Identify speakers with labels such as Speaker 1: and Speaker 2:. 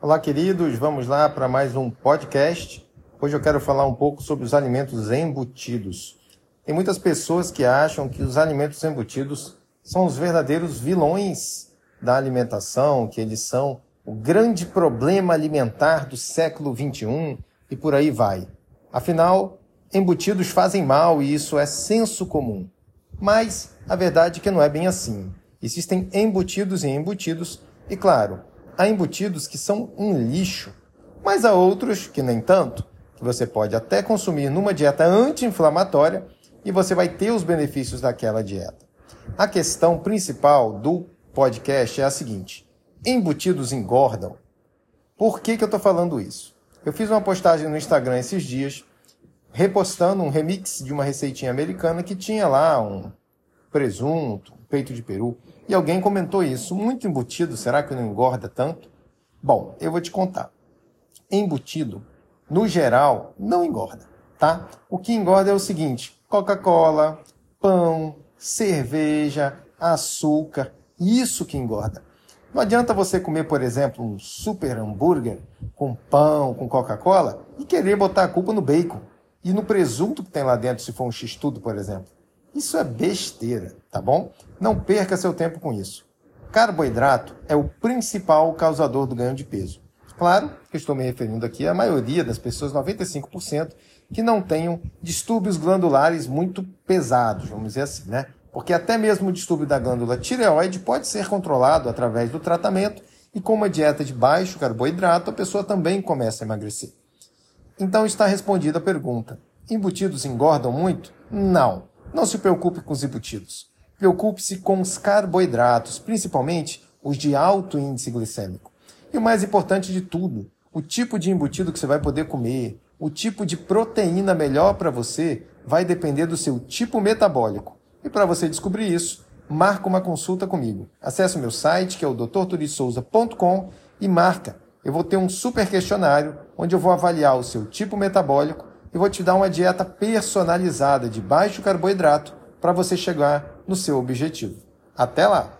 Speaker 1: Olá, queridos, vamos lá para mais um podcast. Hoje eu quero falar um pouco sobre os alimentos embutidos. Tem muitas pessoas que acham que os alimentos embutidos são os verdadeiros vilões da alimentação, que eles são o grande problema alimentar do século XXI e por aí vai. Afinal, embutidos fazem mal e isso é senso comum. Mas a verdade é que não é bem assim. Existem embutidos e embutidos, e claro, há embutidos que são um lixo, mas há outros que nem tanto, que você pode até consumir numa dieta anti-inflamatória e você vai ter os benefícios daquela dieta. A questão principal do podcast é a seguinte: embutidos engordam. Por que, que eu estou falando isso? Eu fiz uma postagem no Instagram esses dias repostando um remix de uma receitinha americana que tinha lá um presunto, peito de peru. E alguém comentou isso. Muito embutido, será que não engorda tanto? Bom, eu vou te contar. Embutido, no geral, não engorda, tá? O que engorda é o seguinte: Coca-Cola, pão, cerveja, açúcar, isso que engorda. Não adianta você comer, por exemplo, um super hambúrguer com pão, com Coca-Cola e querer botar a culpa no bacon e no presunto que tem lá dentro, se for um x-tudo, por exemplo. Isso é besteira, tá bom? Não perca seu tempo com isso. Carboidrato é o principal causador do ganho de peso. Claro que estou me referindo aqui à maioria das pessoas, 95%, que não tenham distúrbios glandulares muito pesados, vamos dizer assim, né? Porque até mesmo o distúrbio da glândula tireoide pode ser controlado através do tratamento e com uma dieta de baixo carboidrato a pessoa também começa a emagrecer. Então está respondida a pergunta: embutidos engordam muito? Não. Não se preocupe com os embutidos. Preocupe-se com os carboidratos, principalmente os de alto índice glicêmico. E o mais importante de tudo, o tipo de embutido que você vai poder comer, o tipo de proteína melhor para você vai depender do seu tipo metabólico. E para você descobrir isso, marca uma consulta comigo. Acesse o meu site, que é o drturissouza.com e marca. Eu vou ter um super questionário onde eu vou avaliar o seu tipo metabólico e vou te dar uma dieta personalizada de baixo carboidrato para você chegar no seu objetivo. Até lá!